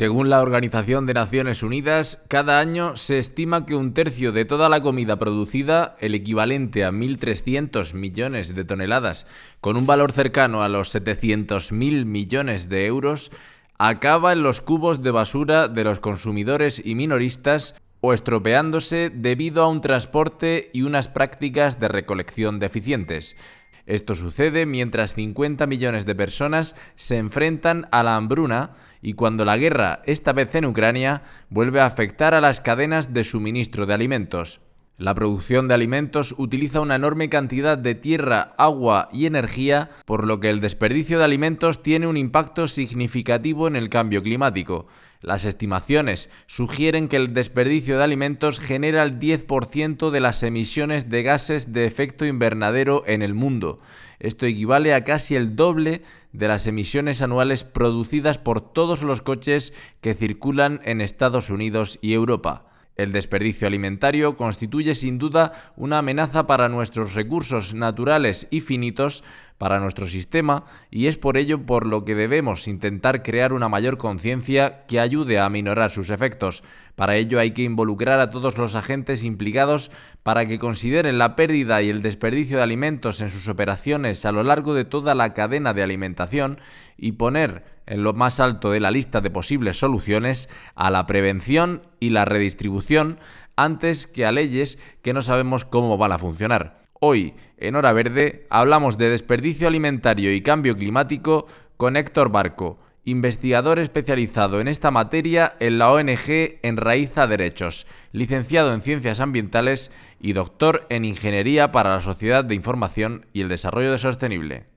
Según la Organización de Naciones Unidas, cada año se estima que un tercio de toda la comida producida, el equivalente a 1.300 millones de toneladas, con un valor cercano a los 700.000 millones de euros, acaba en los cubos de basura de los consumidores y minoristas o estropeándose debido a un transporte y unas prácticas de recolección deficientes. Esto sucede mientras 50 millones de personas se enfrentan a la hambruna y cuando la guerra, esta vez en Ucrania, vuelve a afectar a las cadenas de suministro de alimentos. La producción de alimentos utiliza una enorme cantidad de tierra, agua y energía, por lo que el desperdicio de alimentos tiene un impacto significativo en el cambio climático. Las estimaciones sugieren que el desperdicio de alimentos genera el 10% de las emisiones de gases de efecto invernadero en el mundo. Esto equivale a casi el doble de las emisiones anuales producidas por todos los coches que circulan en Estados Unidos y Europa. El desperdicio alimentario constituye sin duda una amenaza para nuestros recursos naturales y finitos, para nuestro sistema, y es por ello por lo que debemos intentar crear una mayor conciencia que ayude a aminorar sus efectos. Para ello hay que involucrar a todos los agentes implicados para que consideren la pérdida y el desperdicio de alimentos en sus operaciones a lo largo de toda la cadena de alimentación y poner en lo más alto de la lista de posibles soluciones a la prevención y la redistribución antes que a leyes que no sabemos cómo van a funcionar. Hoy, en Hora Verde, hablamos de desperdicio alimentario y cambio climático con Héctor Barco, investigador especializado en esta materia en la ONG Enraiza Derechos, licenciado en Ciencias Ambientales y doctor en Ingeniería para la Sociedad de Información y el Desarrollo Sostenible.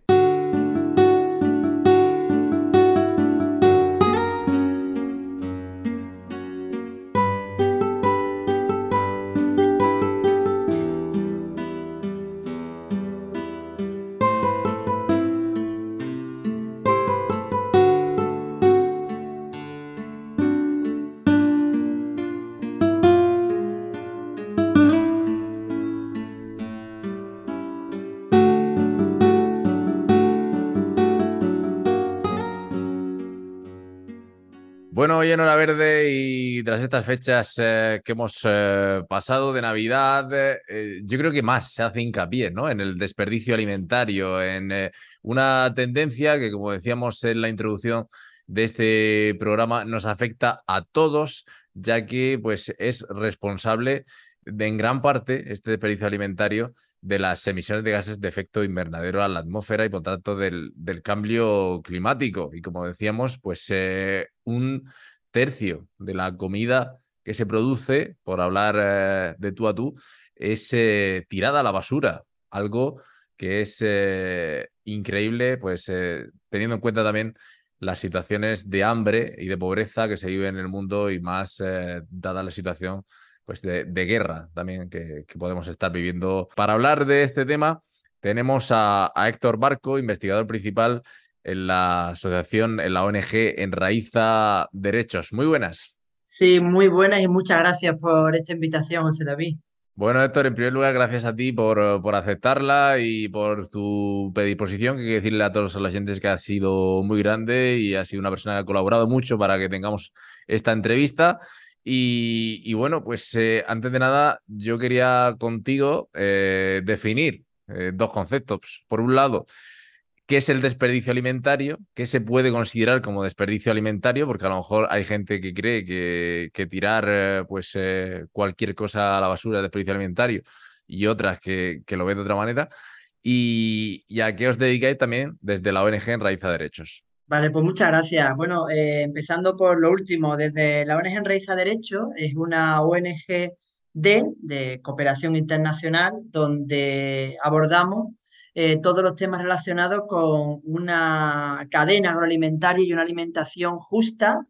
Bueno, hoy en Hora Verde y tras estas fechas eh, que hemos eh, pasado de Navidad, eh, yo creo que más se hace hincapié ¿no? en el desperdicio alimentario, en una tendencia que, como decíamos en la introducción de este programa, nos afecta a todos, ya que pues, es responsable de, en gran parte este desperdicio alimentario de las emisiones de gases de efecto invernadero a la atmósfera y por tanto del, del cambio climático. Y como decíamos, pues eh, un tercio de la comida que se produce, por hablar eh, de tú a tú, es eh, tirada a la basura, algo que es increíble, pues teniendo en cuenta también las situaciones de hambre y de pobreza que se viven en el mundo y más dada la situación pues de, guerra también que, podemos estar viviendo. Para hablar de este tema, tenemos a, Héctor Barco, investigador principal en la asociación, en la ONG Enraiza Derechos. Muy buenas. Sí, muy buenas y muchas gracias por esta invitación, José David. Bueno, Héctor, en primer lugar, gracias a ti por, por aceptarla y por tu predisposición, que hay que decirle a todos los oyentes que ha sido muy grande y ha sido una persona que ha colaborado mucho para que tengamos esta entrevista. Y, bueno, pues eh, antes de nada, yo quería contigo eh, definir eh, dos conceptos. Por un lado, ¿qué es el desperdicio alimentario? ¿Qué se puede considerar como desperdicio alimentario? Porque a lo mejor hay gente que cree que, tirar pues, cualquier cosa a la basura es desperdicio alimentario y otras que, lo ven de otra manera. Y, y, a qué os dedicáis también desde la ONG en Raíz a Derechos. Vale, pues muchas gracias. Bueno, eh, empezando por lo último, desde la ONG Raíz a Derecho, es una ONG de, cooperación internacional donde abordamos eh, todos los temas relacionados con una cadena agroalimentaria y una alimentación justa,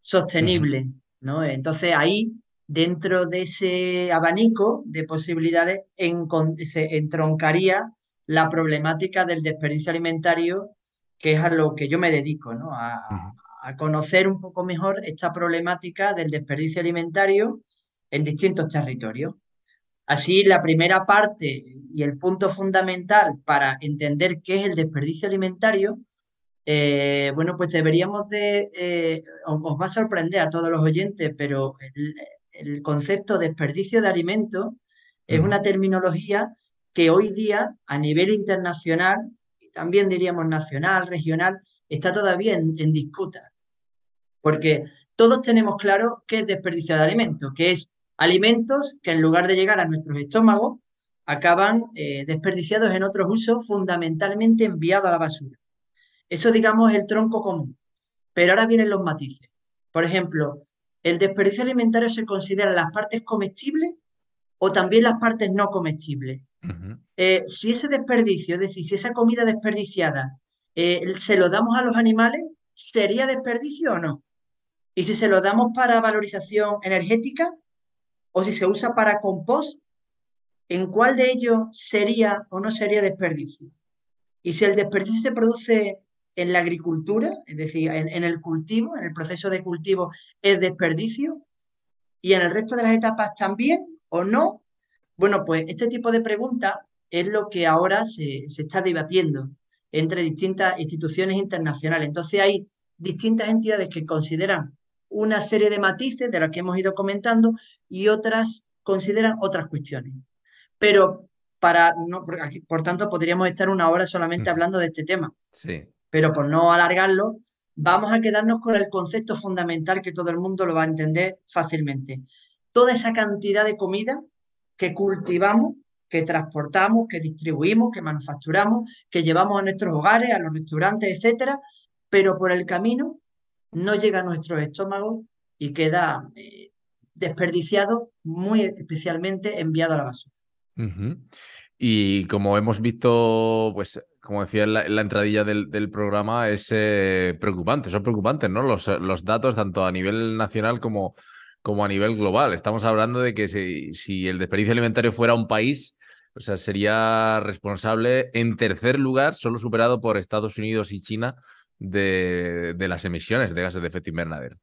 sostenible. ¿no? Entonces ahí, dentro de ese abanico de posibilidades, se entroncaría la problemática del desperdicio alimentario, que es a lo que yo me dedico, ¿no? A, a conocer un poco mejor esta problemática del desperdicio alimentario en distintos territorios. Así, la primera parte y el punto fundamental para entender qué es el desperdicio alimentario, eh, bueno, pues deberíamos de, eh, os, va a sorprender a todos los oyentes, pero el, concepto de desperdicio de alimentos es una terminología que hoy día a nivel internacional, también diríamos nacional, regional, está todavía en, disputa. Porque todos tenemos claro qué es desperdicio de alimentos, que es alimentos que en lugar de llegar a nuestros estómagos, acaban eh, desperdiciados en otros usos, fundamentalmente enviados a la basura. Eso, digamos, es el tronco común. Pero ahora vienen los matices. Por ejemplo, ¿el desperdicio alimentario se considera las partes comestibles o también las partes no comestibles? Eh, si ese desperdicio, es decir, si esa comida desperdiciada eh, se lo damos a los animales, ¿sería desperdicio o no? Y si se lo damos para valorización energética, o si se usa para compost, ¿en cuál de ellos sería o no sería desperdicio? Y si el desperdicio se produce en la agricultura, es decir, en, el cultivo, en el proceso de cultivo, ¿es desperdicio? ¿Y en el resto de las etapas también o no? Bueno, pues este tipo de preguntas es lo que ahora se, se está debatiendo entre distintas instituciones internacionales. Entonces hay distintas entidades que consideran una serie de matices de las que hemos ido comentando y otras consideran otras cuestiones. Pero para no, por tanto, podríamos estar una hora solamente hablando de este tema. Sí. Pero por no alargarlo, vamos a quedarnos con el concepto fundamental que todo el mundo lo va a entender fácilmente. Toda esa cantidad de comida que cultivamos, que transportamos, que distribuimos, que manufacturamos, que llevamos a nuestros hogares, a los restaurantes, etcétera, pero por el camino no llega a nuestros estómagos y queda eh, desperdiciado, muy especialmente enviado a la basura. Y como hemos visto, pues como decía en la, entradilla del, programa, es eh, preocupante, son preocupantes, ¿no? Los, los, datos tanto a nivel nacional como, como a nivel global. Estamos hablando de que si, el desperdicio alimentario fuera un país, o sea, sería responsable en tercer lugar, solo superado por Estados Unidos y China, de, las emisiones de gases de efecto invernadero.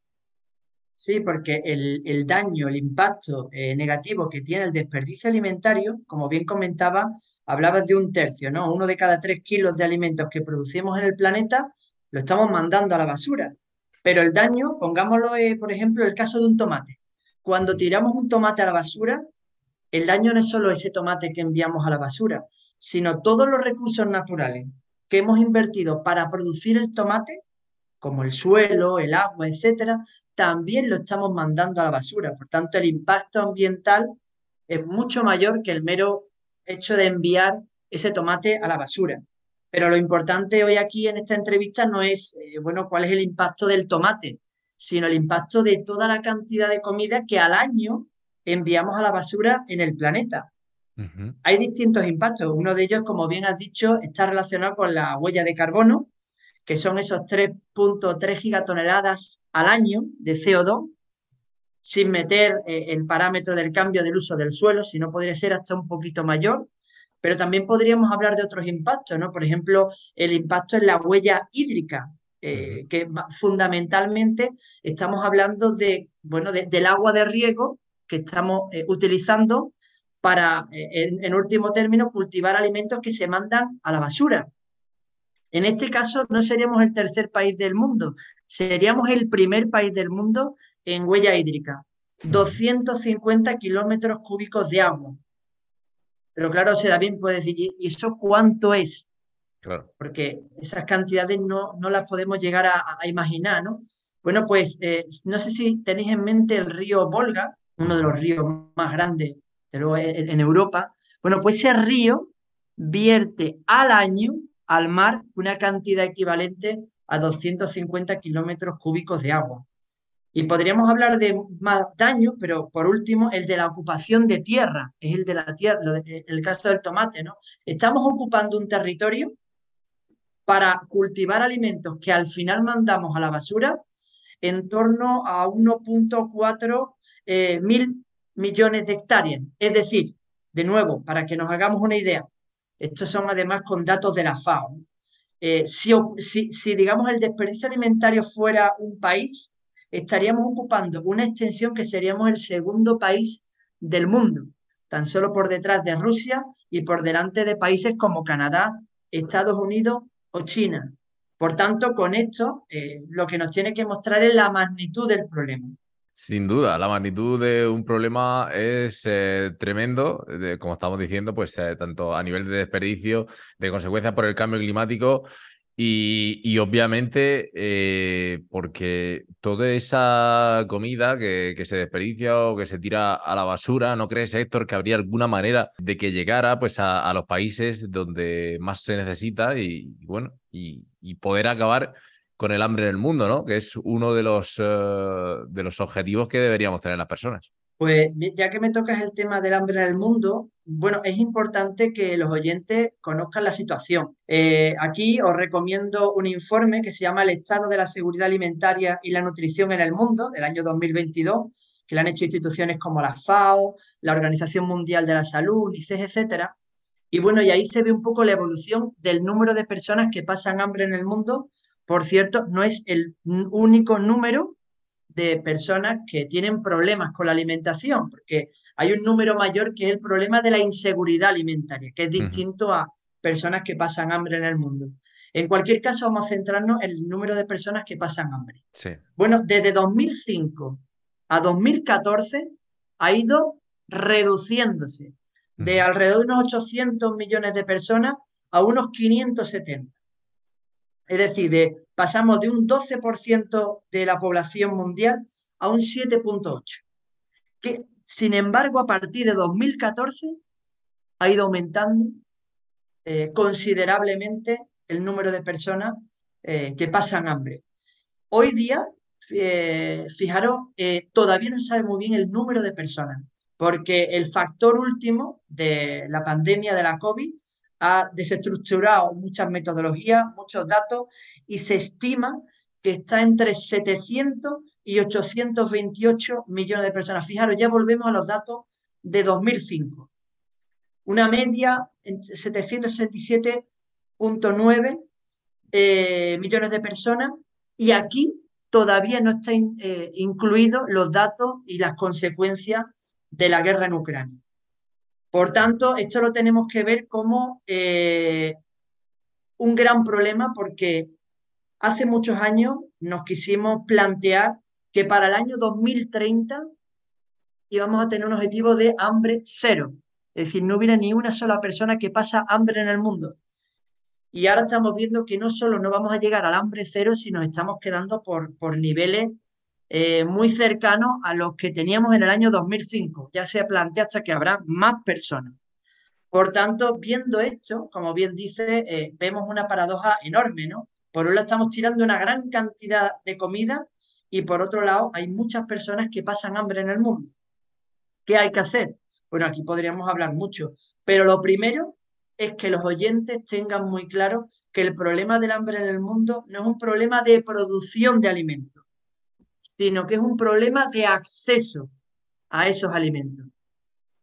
Sí, porque el, daño, el impacto eh, negativo que tiene el desperdicio alimentario, como bien comentaba, hablabas de un tercio, ¿no? Uno de cada tres kilos de alimentos que producimos en el planeta lo estamos mandando a la basura. Pero el daño, pongámoslo, eh, por ejemplo, el caso de un tomate. Cuando tiramos un tomate a la basura, el daño no es solo ese tomate que enviamos a la basura, sino todos los recursos naturales que hemos invertido para producir el tomate, como el suelo, el agua, etcétera, también lo estamos mandando a la basura. Por tanto, el impacto ambiental es mucho mayor que el mero hecho de enviar ese tomate a la basura. Pero lo importante hoy aquí en esta entrevista no es, eh, bueno, cuál es el impacto del tomate, sino el impacto de toda la cantidad de comida que al año enviamos a la basura en el planeta. Hay distintos impactos. Uno de ellos, como bien has dicho, está relacionado con la huella de carbono, que son esos 3.3 gigatoneladas al año de CO2, sin meter eh, el parámetro del cambio del uso del suelo, si no podría ser hasta un poquito mayor. Pero también podríamos hablar de otros impactos, ¿no? Por ejemplo, el impacto en la huella hídrica, eh, que fundamentalmente estamos hablando de, bueno, del agua de riego que estamos eh, utilizando para, eh, en, último término, cultivar alimentos que se mandan a la basura. En este caso, no seríamos el tercer país del mundo, seríamos el primer país del mundo en huella hídrica. 250 kilómetros cúbicos de agua. Pero claro, se da bien puede decir, ¿y eso cuánto es? Claro. Porque esas cantidades no, no las podemos llegar a, imaginar, ¿no? Bueno, pues eh, no sé si tenéis en mente el río Volga, uno de los ríos más grandes luego en, Europa, bueno, pues ese río vierte al año al mar una cantidad equivalente a 250 kilómetros cúbicos de agua. Y podríamos hablar de más daños, pero por último, el de la ocupación de tierra, es el de la tierra, el caso del tomate, ¿no? Estamos ocupando un territorio para cultivar alimentos que al final mandamos a la basura en torno a 1.4 eh, mil millones de hectáreas. Es decir, de nuevo, para que nos hagamos una idea, estos son además con datos de la FAO. Eh, si, si, digamos, el desperdicio alimentario fuera un país, estaríamos ocupando una extensión que seríamos el segundo país del mundo, tan solo por detrás de Rusia y por delante de países como Canadá, Estados Unidos o China. Por tanto, con esto eh, lo que nos tiene que mostrar es la magnitud del problema. Sin duda, la magnitud de un problema es eh, tremendo, como estamos diciendo, pues eh, tanto a nivel de desperdicio, de consecuencias por el cambio climático y, obviamente eh, porque toda esa comida que, se desperdicia o que se tira a la basura, ¿no crees, Héctor, que habría alguna manera de que llegara pues, a, los países donde más se necesita y, bueno, y, poder acabar con el hambre en el mundo, ¿no? Que es uno de los, eh, de los objetivos que deberíamos tener las personas. Pues ya que me tocas el tema del hambre en el mundo, bueno, es importante que los oyentes conozcan la situación. Eh, aquí os recomiendo un informe que se llama El Estado de la Seguridad Alimentaria y la Nutrición en el Mundo del año 2022, que lo han hecho instituciones como la FAO, la Organización Mundial de la Salud, UNICEF, etcétera. Y bueno, y ahí se ve un poco la evolución del número de personas que pasan hambre en el mundo por cierto, no es el único número de personas que tienen problemas con la alimentación, porque hay un número mayor que es el problema de la inseguridad alimentaria, que es distinto a personas que pasan hambre en el mundo. En cualquier caso, vamos a centrarnos en el número de personas que pasan hambre. Bueno, desde 2005 a 2014 ha ido reduciéndose de alrededor de unos 800 millones de personas a unos 570. Es decir, pasamos de un 12% de la población mundial a un 7.8%. Que, sin embargo, a partir de 2014 ha ido aumentando eh, considerablemente el número de personas eh, que pasan hambre. Hoy día, eh, fijaros, todavía no sabe muy bien el número de personas, porque el factor último de la pandemia de la COVID ha desestructurado muchas metodologías, muchos datos y se estima que está entre 700 y 828 millones de personas. Fijaros, ya volvemos a los datos de 2005. Una media entre 767.9 eh, millones de personas y aquí todavía no están eh, incluidos los datos y las consecuencias de la guerra en Ucrania. Por tanto, esto lo tenemos que ver como eh, un gran problema porque hace muchos años nos quisimos plantear que para el año 2030 íbamos a tener un objetivo de hambre cero. Es decir, no hubiera ni una sola persona que pasa hambre en el mundo. Y ahora estamos viendo que no solo no vamos a llegar al hambre cero, sino estamos quedando por, por niveles eh, muy cercano a los que teníamos en el año 2005. Ya se plantea hasta que habrá más personas. Por tanto, viendo esto, como bien dice, eh, vemos una paradoja enorme, ¿no? Por un lado estamos tirando una gran cantidad de comida y por otro lado hay muchas personas que pasan hambre en el mundo. ¿Qué hay que hacer? Bueno, aquí podríamos hablar mucho, pero lo primero es que los oyentes tengan muy claro que el problema del hambre en el mundo no es un problema de producción de alimentos sino que es un problema de acceso a esos alimentos.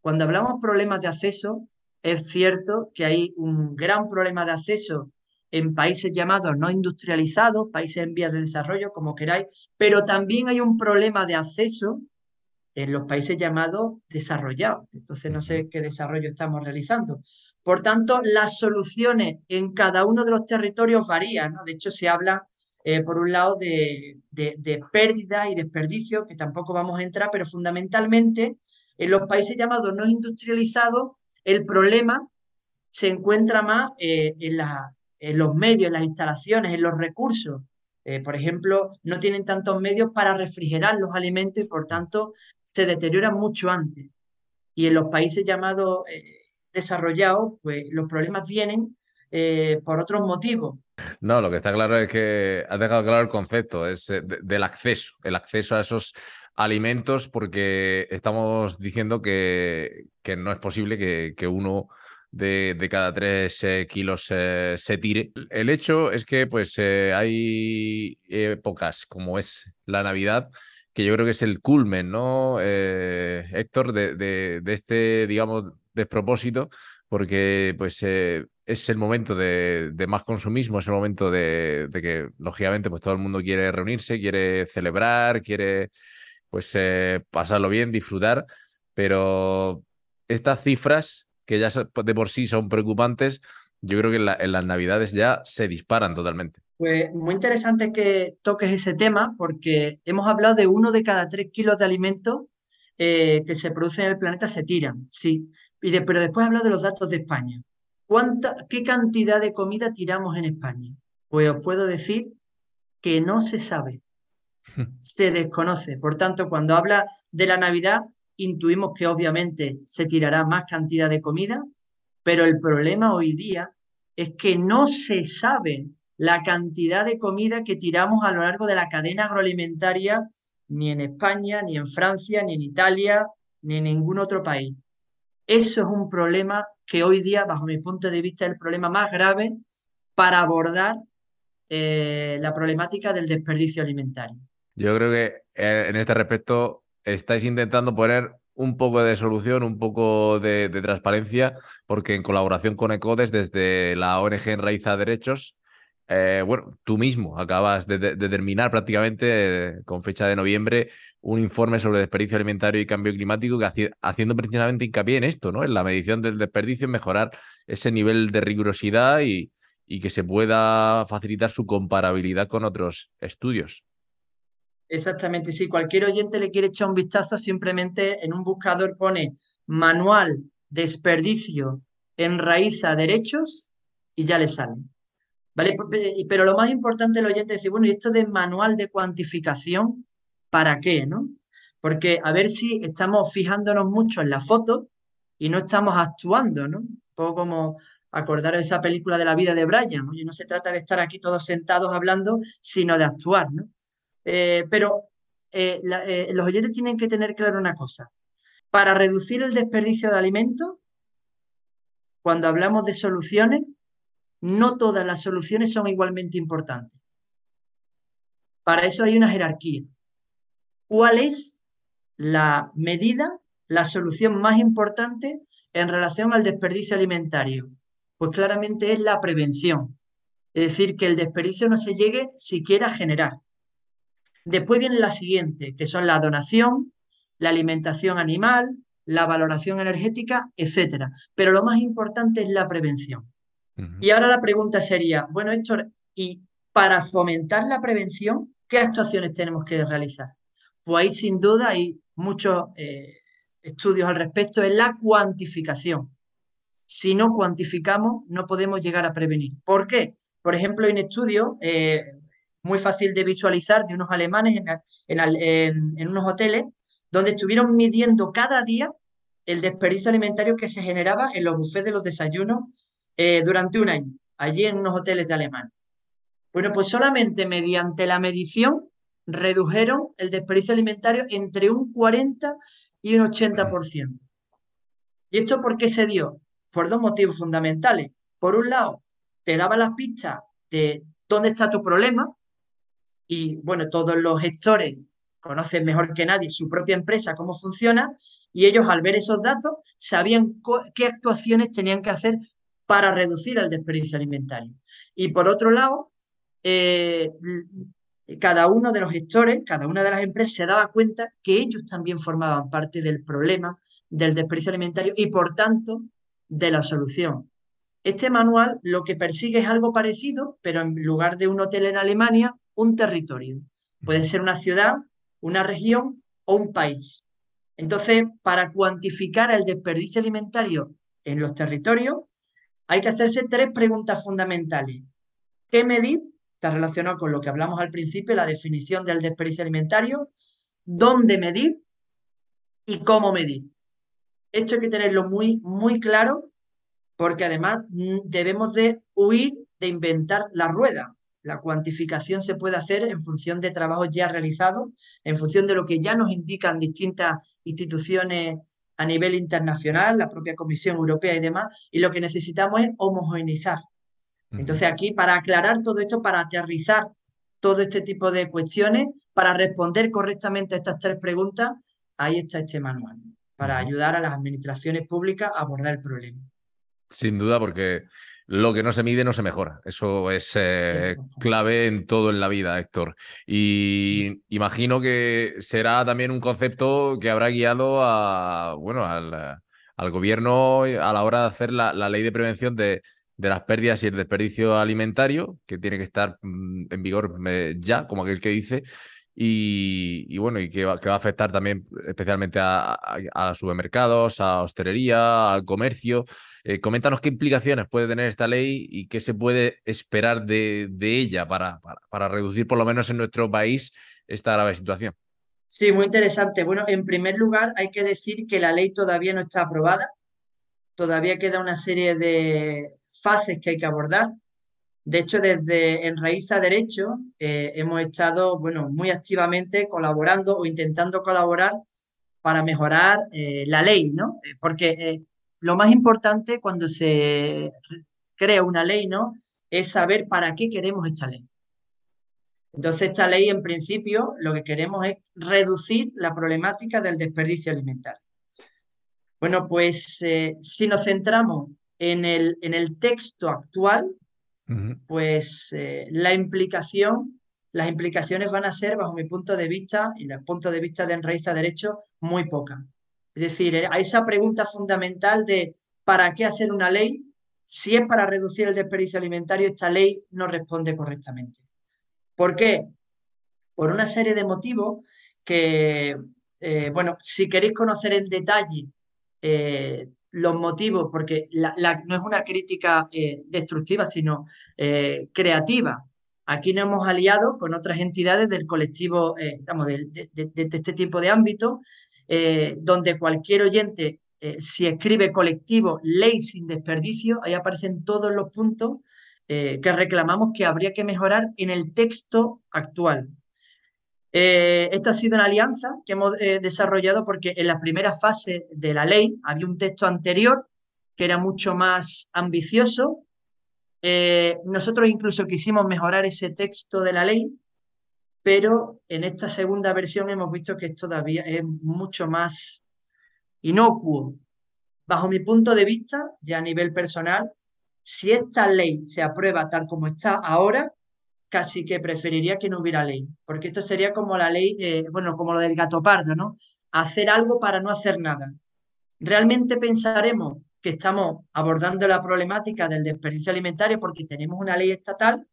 Cuando hablamos de problemas de acceso, es cierto que hay un gran problema de acceso en países llamados no industrializados, países en vías de desarrollo, como queráis, pero también hay un problema de acceso en los países llamados desarrollados. Entonces no sé qué desarrollo estamos realizando. Por tanto, las soluciones en cada uno de los territorios varían. De hecho, se habla eh, por un lado, de, pérdida y desperdicio, que tampoco vamos a entrar, pero fundamentalmente en los países llamados no industrializados, el problema se encuentra más eh, en, los medios, en las instalaciones, en los recursos. Eh, por ejemplo, no tienen tantos medios para refrigerar los alimentos y por tanto se deterioran mucho antes. Y en los países llamados desarrollados, pues los problemas vienen por otros motivos. No, lo que está claro es que has dejado claro el concepto es eh, del acceso, el acceso a esos alimentos, porque estamos diciendo que, que no es posible que, uno de, cada tres eh, kilos se tire. El hecho es que pues hay épocas como es la Navidad que yo creo que es el culmen, ¿no, Héctor, de, de, este, digamos, despropósito, porque pues es el momento de, más consumismo, es el momento de, que, lógicamente, pues todo el mundo quiere reunirse, quiere celebrar, quiere pues eh, pasarlo bien, disfrutar, pero estas cifras, que ya de por sí son preocupantes, yo creo que en, las navidades ya se disparan totalmente. Pues muy interesante que toques ese tema, porque hemos hablado de uno de cada tres kilos de alimentos eh, que se producen en el planeta se tiran, sí. Y pero después hablado de los datos de España. ¿Qué cantidad de comida tiramos en España? Pues os puedo decir que no se sabe, se desconoce. Por tanto, cuando habla de la Navidad, intuimos que obviamente se tirará más cantidad de comida, pero el problema hoy día es que no se sabe la cantidad de comida que tiramos a lo largo de la cadena agroalimentaria, ni en España, ni en Francia, ni en Italia, ni en ningún otro país. Eso es un problema que hoy día, bajo mi punto de vista, es el problema más grave para abordar eh, la problemática del desperdicio alimentario. Yo creo que eh, en este respecto estáis intentando poner un poco de solución, un poco de, transparencia, porque en colaboración con ECODES, desde la ONG Enraiza Derechos, eh, bueno, tú mismo acabas de, terminar prácticamente con fecha de noviembre un informe sobre desperdicio alimentario y cambio climático que haciendo precisamente hincapié en esto, ¿no? En la medición del desperdicio, mejorar ese nivel de rigurosidad y, que se pueda facilitar su comparabilidad con otros estudios. Exactamente, si cualquier oyente le quiere echar un vistazo, simplemente en un buscador pone manual desperdicio en raíz a derechos y ya le sale. ¿Vale? Pero lo más importante el oyente es decir, bueno, ¿y esto de manual de cuantificación? para qué, ¿no? Porque a ver si estamos fijándonos mucho en la foto y no estamos actuando, ¿no? Un poco como acordar esa película de la vida de Brian, oye, no se trata de estar aquí todos sentados hablando, sino de actuar, ¿no? Eh, pero eh, eh, los oyentes tienen que tener claro una cosa. Para reducir el desperdicio de alimentos, cuando hablamos de soluciones, no todas las soluciones son igualmente importantes. Para eso hay una jerarquía cuál es la medida, la solución más importante en relación al desperdicio alimentario. Pues claramente es la prevención. Es decir, que el desperdicio no se llegue siquiera a generar. Después viene la siguiente, que son la donación, la alimentación animal, la valoración energética, etc. Pero lo más importante es la prevención. Y ahora la pregunta sería, bueno, Héctor, ¿y para fomentar la prevención, qué actuaciones tenemos que realizar? pues ahí sin duda hay muchos eh, estudios al respecto, es la cuantificación. Si no cuantificamos, no podemos llegar a prevenir. ¿Por qué? Por ejemplo, hay un estudio eh, muy fácil de visualizar de unos alemanes en, unos hoteles donde estuvieron midiendo cada día el desperdicio alimentario que se generaba en los bufés de los desayunos eh, durante un año, allí en unos hoteles de Alemania. Bueno, pues solamente mediante la medición redujeron el desperdicio alimentario entre un 40 y un 80%. ¿Y esto por qué se dio? Por dos motivos fundamentales. Por un lado, te daba las pistas de dónde está tu problema y, bueno, todos los gestores conocen mejor que nadie su propia empresa, cómo funciona, y ellos al ver esos datos sabían qué actuaciones tenían que hacer para reducir el desperdicio alimentario. Y por otro lado, eh, cada uno de los gestores, cada una de las empresas se daba cuenta que ellos también formaban parte del problema del desperdicio alimentario y por tanto de la solución. Este manual lo que persigue es algo parecido, pero en lugar de un hotel en Alemania, un territorio. Puede ser una ciudad, una región o un país. Entonces, para cuantificar el desperdicio alimentario en los territorios, hay que hacerse tres preguntas fundamentales. ¿Qué medir? está relacionado con lo que hablamos al principio, la definición del desperdicio alimentario, dónde medir y cómo medir. Esto hay que tenerlo muy, muy claro porque además mm, debemos de huir de inventar la rueda. La cuantificación se puede hacer en función de trabajos ya realizados, en función de lo que ya nos indican distintas instituciones a nivel internacional, la propia Comisión Europea y demás, y lo que necesitamos es homogeneizar. Entonces aquí, para aclarar todo esto, para aterrizar todo este tipo de cuestiones, para responder correctamente a estas tres preguntas, ahí está este manual, para ayudar a las administraciones públicas a abordar el problema. Sin duda, porque lo que no se mide no se mejora. Eso es eh, clave en todo en la vida, Héctor. Y imagino que será también un concepto que habrá guiado a, bueno, al, gobierno a la hora de hacer la, ley de prevención de, las pérdidas y el desperdicio alimentario, que tiene que estar mm, en vigor eh, ya, como aquel que dice, y, bueno, y que va, a afectar también especialmente a, supermercados, a hostelería, al comercio. Eh, coméntanos qué implicaciones puede tener esta ley y qué se puede esperar de, ella para, para, reducir, por lo menos en nuestro país, esta grave situación. Sí, muy interesante. Bueno, en primer lugar, hay que decir que la ley todavía no está aprobada. Todavía queda una serie de fases que hay que abordar. De hecho, desde En Raíz a Derecho eh, hemos estado bueno, muy activamente colaborando o intentando colaborar para mejorar eh, la ley, ¿no? Eh, porque lo más importante cuando se crea una ley, ¿no? Es saber para qué queremos esta ley. Entonces, esta ley, en principio, lo que queremos es reducir la problemática del desperdicio alimentario. Bueno, pues si nos centramos en el, en el texto actual, pues eh, la implicación, las implicaciones van a ser, bajo mi punto de vista y el punto de vista de Enraiza Derecho, muy pocas. Es decir, eh, a esa pregunta fundamental de ¿para qué hacer una ley? Si es para reducir el desperdicio alimentario, esta ley no responde correctamente. ¿Por qué? Por una serie de motivos que, eh, bueno, si queréis conocer en detalle los motivos, porque no es una crítica eh, destructiva, sino eh, creativa. Aquí nos hemos aliado con otras entidades del colectivo, eh, de, este tipo de ámbito, donde cualquier oyente, si escribe colectivo, ley sin desperdicio, ahí aparecen todos los puntos que reclamamos que habría que mejorar en el texto actual. Eh, esto ha sido una alianza que hemos eh, desarrollado porque en la primera fase de la ley había un texto anterior que era mucho más ambicioso. Eh, nosotros incluso quisimos mejorar ese texto de la ley, pero en esta segunda versión hemos visto que todavía es mucho más inocuo. Bajo mi punto de vista, ya a nivel personal, si esta ley se aprueba tal como está ahora, casi que preferiría que no hubiera ley, porque esto sería como la ley, bueno, como lo del gato pardo, ¿no? Hacer algo para no hacer nada. ¿Realmente pensaremos que estamos abordando la problemática del desperdicio alimentario porque tenemos una ley estatal,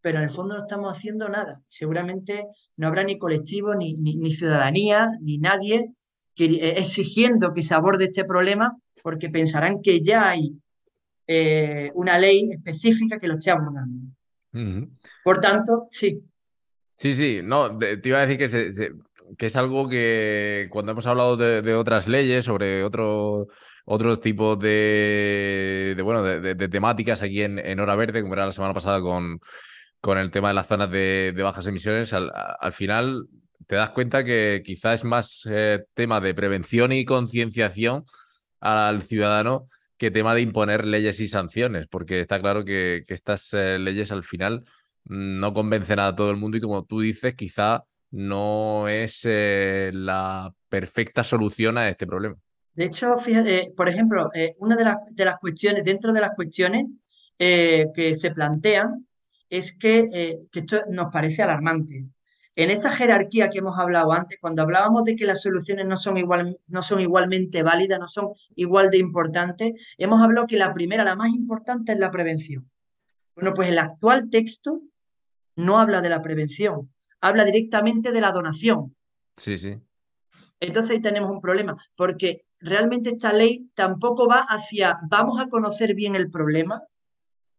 pero en el fondo no estamos haciendo nada? Seguramente no habrá ni colectivo, ni, ni, ciudadanía, ni nadie eh, exigiendo que se aborde este problema porque pensarán que ya hay eh, una ley específica que lo esté abordando. Por tanto, sí. Sí, sí, no, te iba a decir que, que es algo que cuando hemos hablado de, otras leyes, sobre otro, otros tipos de, bueno, de, temáticas aquí en, Hora Verde, como era la semana pasada con, con el tema de las zonas de, bajas emisiones, al, final te das cuenta que quizás es más eh, tema de prevención y concienciación al ciudadano que tema de imponer leyes y sanciones, porque está claro que, estas eh, leyes al final no convencen a todo el mundo y como tú dices, quizá no es eh, la perfecta solución a este problema. De hecho, fíjate, por ejemplo, eh, una de las, de las, cuestiones, dentro de las cuestiones que se plantean, es que, que esto nos parece alarmante. En esa jerarquía que hemos hablado antes, cuando hablábamos de que las soluciones no son, igual, no son igualmente válidas, no son igual de importantes, hemos hablado que la primera, la más importante, es la prevención. Bueno, pues el actual texto no habla de la prevención, habla directamente de la donación. Sí, sí. Entonces ahí tenemos un problema, porque realmente esta ley tampoco va hacia vamos a conocer bien el problema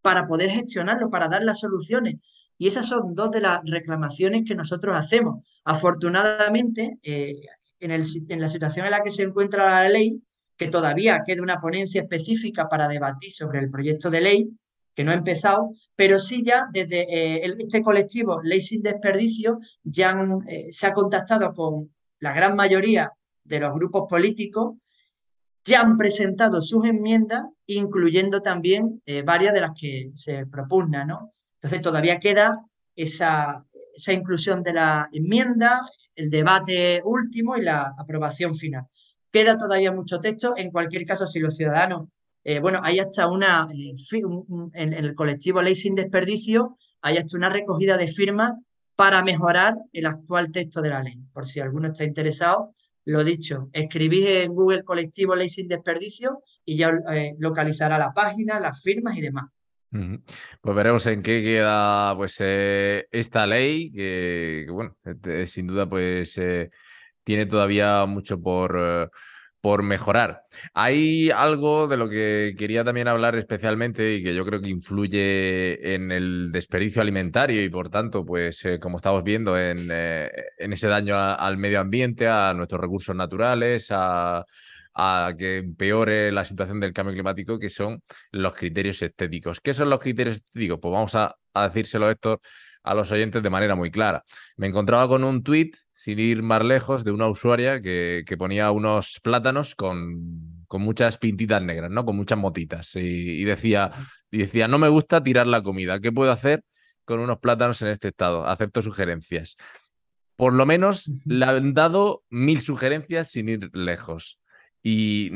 para poder gestionarlo, para dar las soluciones, y esas son dos de las reclamaciones que nosotros hacemos. Afortunadamente, eh, en, en la situación en la que se encuentra la ley, que todavía queda una ponencia específica para debatir sobre el proyecto de ley, que no ha empezado, pero sí ya desde eh, este colectivo Ley sin Desperdicio ya eh, se ha contactado con la gran mayoría de los grupos políticos ya han presentado sus enmiendas, incluyendo también varias de las que se propugnan, ¿no? Entonces todavía queda esa, esa inclusión de la enmienda, el debate último y la aprobación final. Queda todavía mucho texto, en cualquier caso, si los ciudadanos, eh, bueno, hay hasta una, eh, en, el colectivo Ley sin Desperdicio, hay hasta una recogida de firmas para mejorar el actual texto de la ley. Por si alguno está interesado, lo dicho, escribís en Google colectivo Ley sin Desperdicio y ya eh, localizará la página, las firmas y demás. Pues veremos en qué queda pues esta ley, que, bueno, sin duda pues tiene todavía mucho por, eh, por mejorar. Hay algo de lo que quería también hablar especialmente y que yo creo que influye en el desperdicio alimentario y por tanto, pues eh, como estamos viendo en, eh, en ese daño al medio ambiente, a nuestros recursos naturales, a, a que empeore la situación del cambio climático, que son los criterios estéticos. ¿Qué son los criterios estéticos? Pues vamos a, a decírselo esto a los oyentes de manera muy clara. Me encontraba con un tuit, sin ir más lejos, de una usuaria que, ponía unos plátanos con, con, muchas pintitas negras, ¿no? Con muchas motitas. Y, decía, y decía, no me gusta tirar la comida. ¿Qué puedo hacer con unos plátanos en este estado? Acepto sugerencias. Por lo menos le han dado mil sugerencias sin ir lejos. Y,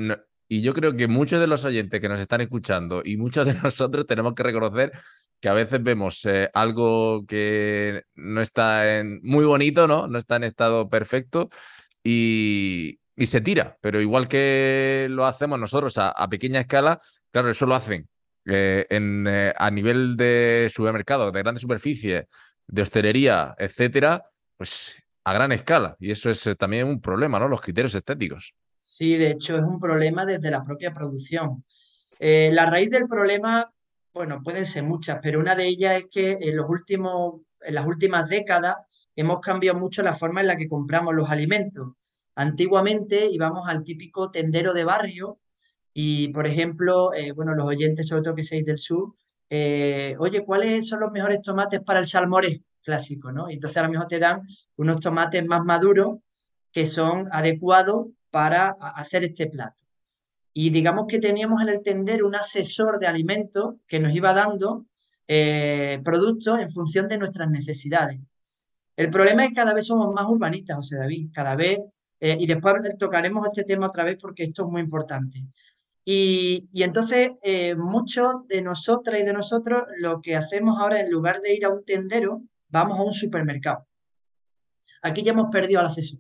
yo creo que muchos de los oyentes que nos están escuchando y muchos de nosotros tenemos que reconocer que a veces vemos eh, algo que no está en, muy bonito, ¿no? No está en estado perfecto y, se tira. Pero igual que lo hacemos nosotros a, pequeña escala, claro, eso lo hacen eh, en, eh, a nivel de supermercado, de grandes superficies, de hostelería, etcétera, pues a gran escala. Y eso es también un problema, ¿no? Los criterios estéticos. Sí, de hecho es un problema desde la propia producción. la raíz del problema bueno, pueden ser muchas, pero una de ellas es que en, los últimos, en las últimas décadas hemos cambiado mucho la forma en la que compramos los alimentos. Antiguamente íbamos al típico tendero de barrio y, por ejemplo, eh, bueno, los oyentes, sobre todo que seis del sur, eh, oye, ¿cuáles son los mejores tomates para el salmoré clásico? ¿no? Y entonces ahora mismo te dan unos tomates más maduros que son adecuados para hacer este plato. Y digamos que teníamos en el tender un asesor de alimentos que nos iba dando eh, productos en función de nuestras necesidades. El problema es que cada vez somos más urbanistas, José David, cada vez, eh, y después tocaremos este tema otra vez porque esto es muy importante. Y, entonces, eh, muchos de nosotras y de nosotros lo que hacemos ahora, en lugar de ir a un tendero, vamos a un supermercado. Aquí ya hemos perdido al asesor.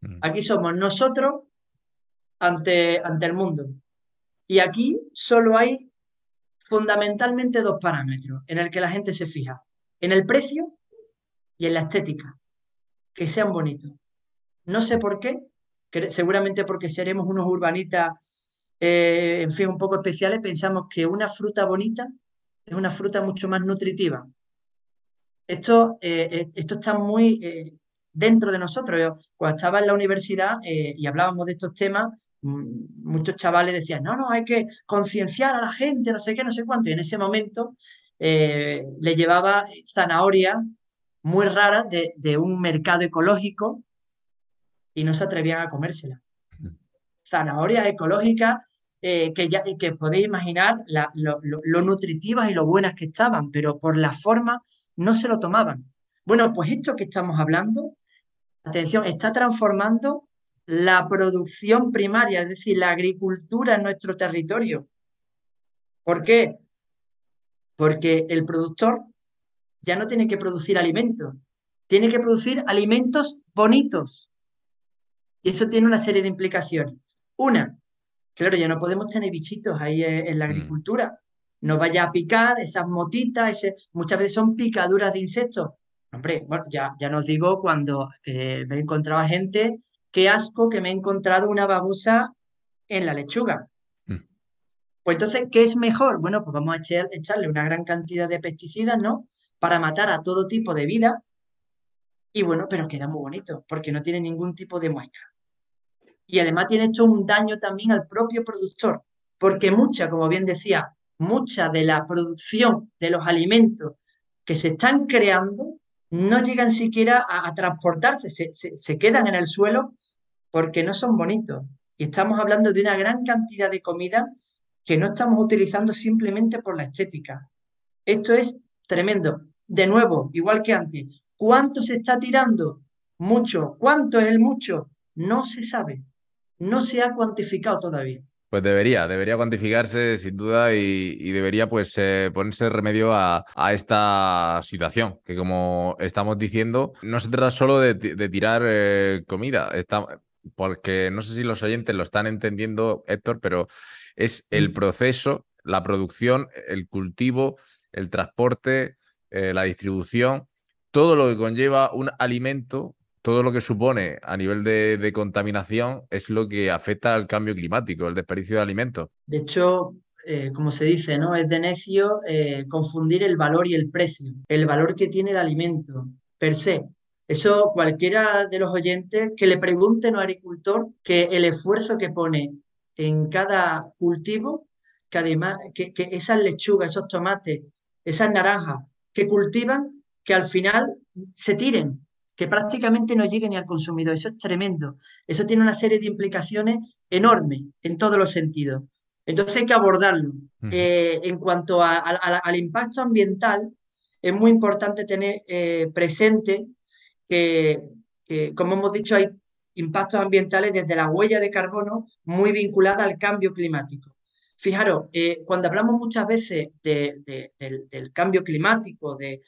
Mm. Aquí somos nosotros ante, ante el mundo. Y aquí solo hay fundamentalmente dos parámetros en el que la gente se fija. En el precio y en la estética. Que sean bonitos. No sé por qué, seguramente porque seremos unos urbanitas, eh, en fin, un poco especiales, pensamos que una fruta bonita es una fruta mucho más nutritiva. Esto, eh, eh, esto está muy dentro de nosotros. cuando estaba en la universidad y hablábamos de estos temas, muchos chavales decían, no, no, hay que concienciar a la gente, no sé qué, no sé cuánto. Y en ese momento eh, le llevaba zanahorias muy raras de, un mercado ecológico y no se atrevían a comérsela. Zanahorias ecológicas eh, que, ya, que podéis imaginar lo, lo, nutritivas y lo buenas que estaban, pero por la forma no se lo tomaban. Bueno, pues esto que estamos hablando, atención, está transformando la producción primaria, es decir, la agricultura en nuestro territorio. ¿Por qué? Porque el productor ya no tiene que producir alimentos, tiene que producir alimentos bonitos. Y eso tiene una serie de implicaciones. Una, claro, ya no podemos tener bichitos ahí en la mm. agricultura. No vaya a picar esas motitas, ese, muchas veces son picaduras de insectos. Hombre, bueno, ya, ya nos digo cuando me encontraba gente qué asco que me he encontrado una babosa en la lechuga. Mm. Pues entonces, ¿qué es mejor? Bueno, pues vamos a echarle una gran cantidad de pesticidas, ¿no? Para matar a todo tipo de vida. Y bueno, pero queda muy bonito, porque no tiene ningún tipo de muesca. Y además tiene hecho un daño también al propio productor, porque mucha, como bien decía, mucha de la producción de los alimentos que se están creando no llegan siquiera a, transportarse, se, quedan en el suelo porque no son bonitos. Y estamos hablando de una gran cantidad de comida que no estamos utilizando simplemente por la estética. Esto es tremendo. De nuevo, igual que antes, ¿cuánto se está tirando? Mucho. ¿Cuánto es el mucho? No se sabe. No se ha cuantificado todavía. Pues debería, debería cuantificarse sin duda y, debería pues eh, ponerse remedio a, esta situación, que como estamos diciendo, no se trata solo de, tirar eh, comida, porque no sé si los oyentes lo están entendiendo, Héctor, pero es el proceso, la producción, el cultivo, el transporte, eh, la distribución, todo lo que conlleva un alimento todo lo que supone a nivel de, contaminación es lo que afecta al cambio climático, el desperdicio de alimentos. De hecho, eh, como se dice, ¿no? Es de necio eh, confundir el valor y el precio, el valor que tiene el alimento per se. Eso cualquiera de los oyentes que le pregunten a un agricultor que el esfuerzo que pone en cada cultivo, que además que, que esas lechugas, esos tomates, esas naranjas que cultivan, que al final se tiren que prácticamente no llegue ni al consumidor. Eso es tremendo. Eso tiene una serie de implicaciones enormes en todos los sentidos. Entonces hay que abordarlo. Eh, en cuanto al impacto ambiental, es muy importante tener eh, presente que, como hemos dicho, hay impactos ambientales desde la huella de carbono muy vinculada al cambio climático. Fijaros, eh, cuando hablamos muchas veces del, cambio climático, de,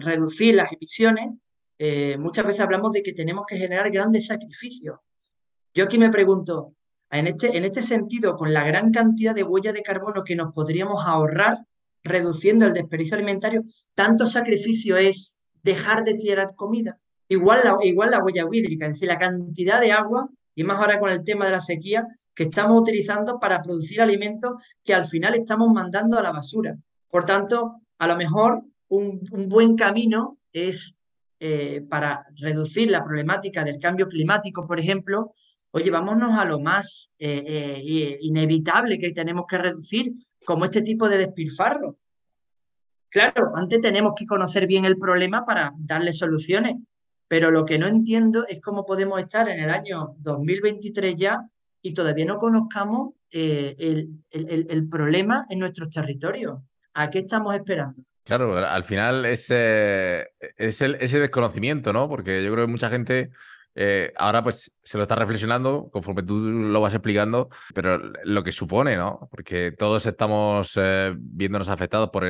reducir las emisiones, eh, muchas veces hablamos de que tenemos que generar grandes sacrificios. Yo aquí me pregunto, en este, en este sentido, con la gran cantidad de huella de carbono que nos podríamos ahorrar reduciendo el desperdicio alimentario, ¿tanto sacrificio es dejar de tirar comida? Igual la, igual la huella hídrica, es decir, la cantidad de agua, y más ahora con el tema de la sequía, que estamos utilizando para producir alimentos que al final estamos mandando a la basura. Por tanto, a lo mejor un, un buen camino es eh, para reducir la problemática del cambio climático, por ejemplo, oye, vámonos a lo más eh, eh, inevitable que tenemos que reducir, como este tipo de despilfarro. Claro, antes tenemos que conocer bien el problema para darle soluciones, pero lo que no entiendo es cómo podemos estar en el año 2023 ya y todavía no conozcamos el, el problema en nuestros territorios. ¿A qué estamos esperando? Claro, al final es, es ese desconocimiento, ¿no? Porque yo creo que mucha gente eh, ahora pues se lo está reflexionando conforme tú lo vas explicando, pero lo que supone, ¿no? Porque todos estamos eh, viéndonos afectados por,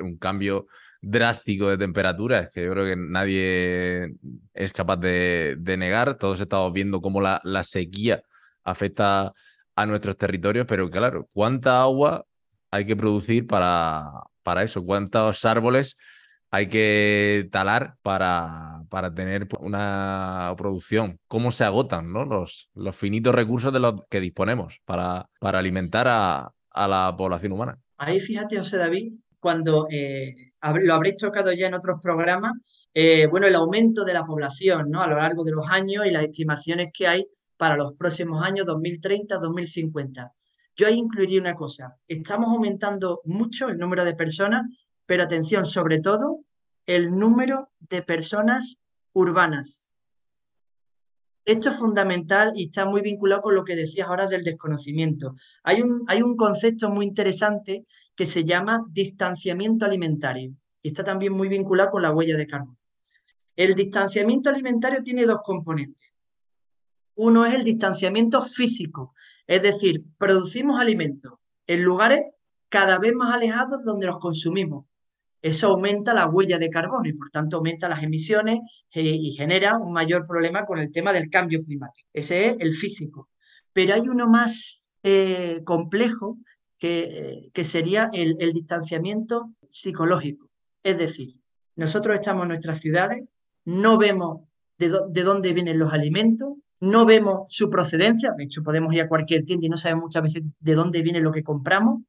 un cambio drástico de temperaturas que yo creo que nadie es capaz de, negar. Todos estamos viendo cómo la, la sequía afecta a nuestros territorios, pero claro, ¿cuánta agua hay que producir para, para eso? ¿Cuántos árboles hay que talar para, para tener una producción? ¿Cómo se agotan ¿no? los, los finitos recursos de los que disponemos para, para alimentar a, la población humana? Ahí fíjate, José David, cuando eh, lo habréis tocado ya en otros programas, eh, bueno, el aumento de la población ¿no? a lo largo de los años y las estimaciones que hay para los próximos años 2030-2050. Yo ahí incluiría una cosa. Estamos aumentando mucho el número de personas, pero atención, sobre todo, el número de personas urbanas. Esto es fundamental y está muy vinculado con lo que decías ahora del desconocimiento. Hay un, hay un concepto muy interesante que se llama distanciamiento alimentario y está también muy vinculado con la huella de carbono. El distanciamiento alimentario tiene dos componentes. Uno es el distanciamiento físico, es decir, producimos alimentos en lugares cada vez más alejados donde los consumimos. Eso aumenta la huella de carbono y por tanto aumenta las emisiones eh, y genera un mayor problema con el tema del cambio climático. Ese es el físico. Pero hay uno más eh, complejo que, que sería el, distanciamiento psicológico. Es decir, nosotros estamos en nuestras ciudades, no vemos de dónde vienen los alimentos, no vemos su procedencia, de hecho podemos ir a cualquier tienda y no sabemos muchas veces de dónde viene lo que compramos.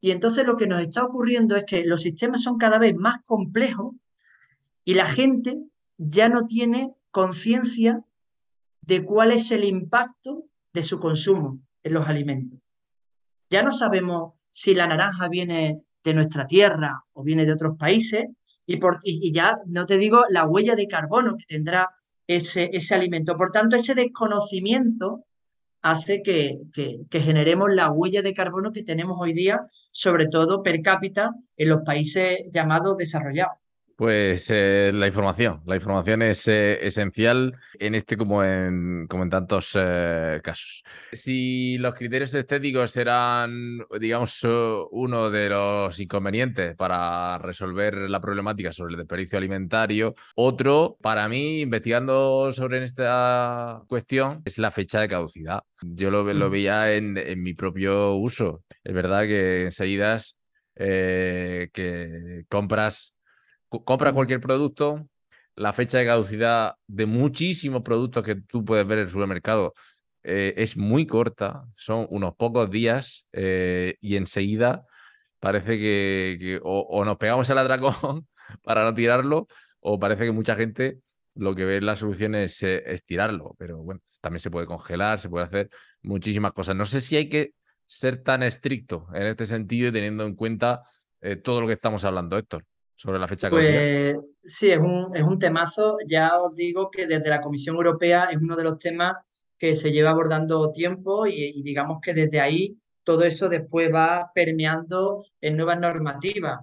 Y entonces lo que nos está ocurriendo es que los sistemas son cada vez más complejos y la gente ya no tiene conciencia de cuál es el impacto de su consumo en los alimentos. Ya no sabemos si la naranja viene de nuestra tierra o viene de otros países y, por, y ya no te digo la huella de carbono que tendrá ese, ese alimento. Por tanto, ese desconocimiento hace que, que, generemos la huella de carbono que tenemos hoy día, sobre todo per cápita en los países llamados desarrollados. Pues eh, la información, la información es eh, esencial en este como en, como en tantos eh, casos. Si los criterios estéticos eran, digamos, uno de los inconvenientes para resolver la problemática sobre el desperdicio alimentario, otro, para mí, investigando sobre esta cuestión, es la fecha de caducidad. Yo lo, lo mm. veía en, en, mi propio uso. Es verdad que enseguida que compras compra cualquier producto, la fecha de caducidad de muchísimos productos que tú puedes ver en el supermercado eh, es muy corta, son unos pocos días eh, y enseguida parece que, o, nos pegamos el atracón para no tirarlo o parece que mucha gente lo que ve en la solución es, eh, es tirarlo, pero bueno, también se puede congelar, se puede hacer muchísimas cosas. No sé si hay que ser tan estricto en este sentido y teniendo en cuenta todo lo que estamos hablando, Héctor sobre la fecha Pues sí, es un, es un temazo. Ya os digo que desde la Comisión Europea es uno de los temas que se lleva abordando tiempo y, digamos que desde ahí todo eso después va permeando en nuevas normativas.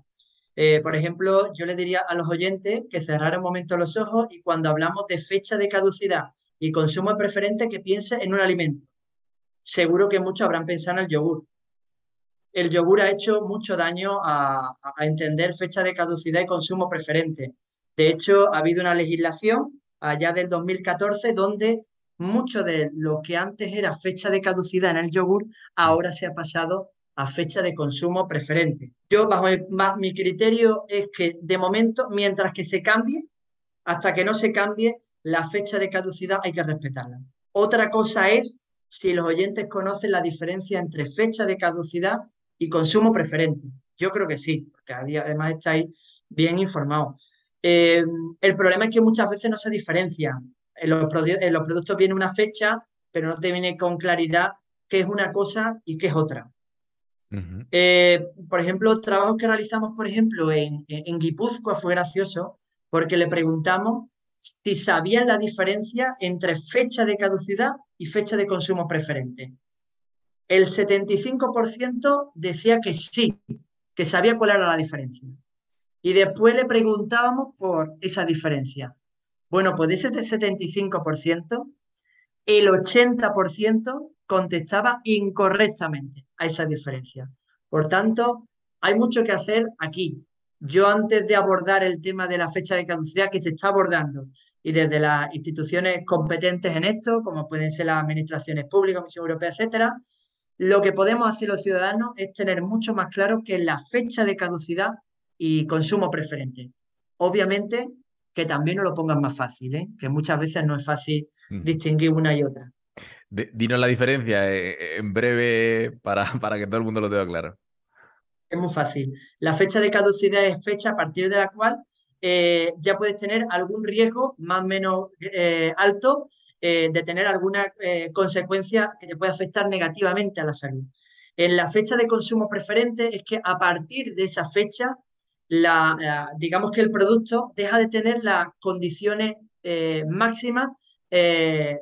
Eh, por ejemplo, yo le diría a los oyentes que cerraran un momento los ojos y cuando hablamos de fecha de caducidad y consumo preferente, que piense en un alimento. Seguro que muchos habrán pensado en el yogur el yogur ha hecho mucho daño a, entender fecha de caducidad y consumo preferente. De hecho, ha habido una legislación allá del 2014 donde mucho de lo que antes era fecha de caducidad en el yogur ahora se ha pasado a fecha de consumo preferente. Yo, bajo mi criterio, es que de momento, mientras que se cambie, hasta que no se cambie, la fecha de caducidad hay que respetarla. Otra cosa es si los oyentes conocen la diferencia entre fecha de caducidad y consumo preferente. Yo creo que sí, porque además estáis bien informados. Eh, el problema es que muchas veces no se diferencian. En los, productos viene una fecha, pero no te viene con claridad qué es una cosa y qué es otra. Eh, por ejemplo, trabajos que realizamos, por ejemplo, en, en Guipúzcoa fue gracioso porque le preguntamos si sabían la diferencia entre fecha de caducidad y fecha de consumo preferente el 75% decía que sí, que sabía cuál era la diferencia. Y después le preguntábamos por esa diferencia. Bueno, pues de ese 75%, el 80% contestaba incorrectamente a esa diferencia. Por tanto, hay mucho que hacer aquí. Yo antes de abordar el tema de la fecha de caducidad que se está abordando y desde las instituciones competentes en esto, como pueden ser las administraciones públicas, Comisión Europea, etcétera, lo que podemos hacer los ciudadanos es tener mucho más claro que la fecha de caducidad y consumo preferente. Obviamente que también nos lo pongan más fácil, ¿eh? que muchas veces no es fácil distinguir una y otra. dinos la diferencia eh, en breve para, para que todo el mundo lo tenga claro. Es muy fácil. La fecha de caducidad es fecha a partir de la cual eh, ya puedes tener algún riesgo más o menos alto eh, de tener alguna eh, consecuencia que te pueda afectar negativamente a la salud. En la fecha de consumo preferente es que a partir de esa fecha, digamos que el producto deja de tener las condiciones eh, máximas de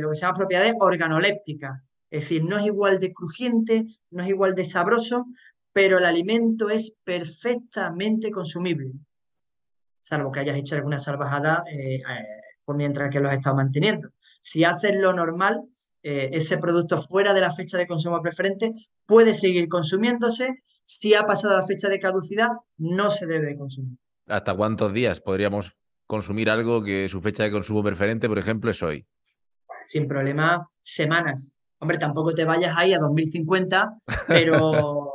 lo que se llama propiedades organolépticas. Es decir, no es igual de crujiente, no es igual de sabroso, pero el alimento es perfectamente consumible, salvo que hayas hecho alguna salvajada pues mientras que los has estado manteniendo. Si haces lo normal, eh, ese producto fuera de la fecha de consumo preferente puede seguir consumiéndose. Si ha pasado la fecha de caducidad, no se debe de consumir. ¿Hasta cuántos días podríamos consumir algo que su fecha de consumo preferente, por ejemplo, es hoy? Sin problema, semanas. Hombre, tampoco te vayas ahí a 2050, pero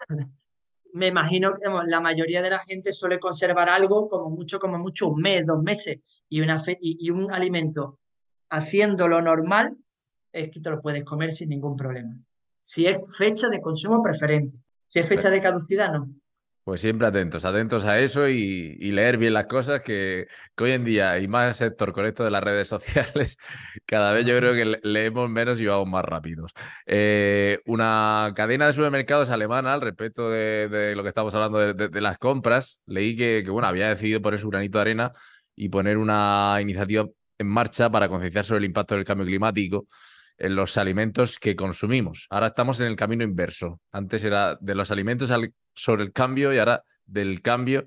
me imagino que la mayoría de la gente suele conservar algo como mucho, como mucho un mes, dos meses y, una y, un alimento haciéndolo normal, es que te lo puedes comer sin ningún problema. Si es fecha de consumo preferente, si es fecha de caducidad, no. Pues siempre atentos, atentos a eso y, leer bien las cosas que, hoy en día, y más sector con esto de las redes sociales, cada vez yo creo que leemos menos y vamos más rápidos. Eh, una cadena de supermercados alemana, al respecto de, lo que estamos hablando de, las compras, leí que, que, bueno, había decidido poner su granito de arena y poner una iniciativa en marcha para concienciar sobre el impacto del cambio climático en los alimentos que consumimos. Ahora estamos en el camino inverso. Antes era de los alimentos sobre el cambio y ahora del cambio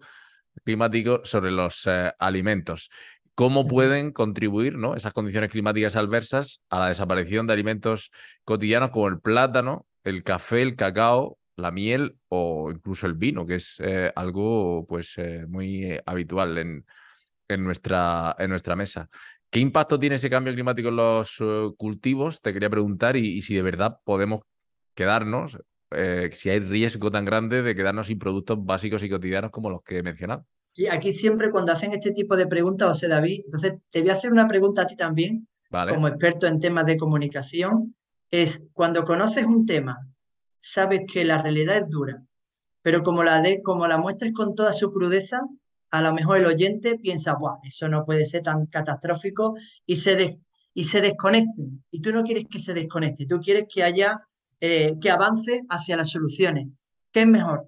climático sobre los eh, alimentos. ¿Cómo pueden contribuir ¿no? esas condiciones climáticas adversas a la desaparición de alimentos cotidianos como el plátano, el café, el cacao, la miel o incluso el vino, que es eh, algo pues, eh, muy habitual en, en, nuestra, en nuestra mesa? ¿Qué impacto tiene ese cambio climático en los cultivos? Te quería preguntar y, si de verdad podemos quedarnos, si hay riesgo tan grande de quedarnos sin productos básicos y cotidianos como los que he mencionado. Y aquí siempre cuando hacen este tipo de preguntas, José David, entonces te voy a hacer una pregunta a ti también, como experto en temas de comunicación, es cuando conoces un tema, sabes que la realidad es dura, pero como la, de, como la muestres con toda su crudeza, a lo mejor el oyente piensa, Buah, eso no puede ser tan catastrófico y se, y se desconecte. Y tú no quieres que se desconecte, tú quieres que haya, eh, que avance hacia las soluciones. ¿Qué es mejor?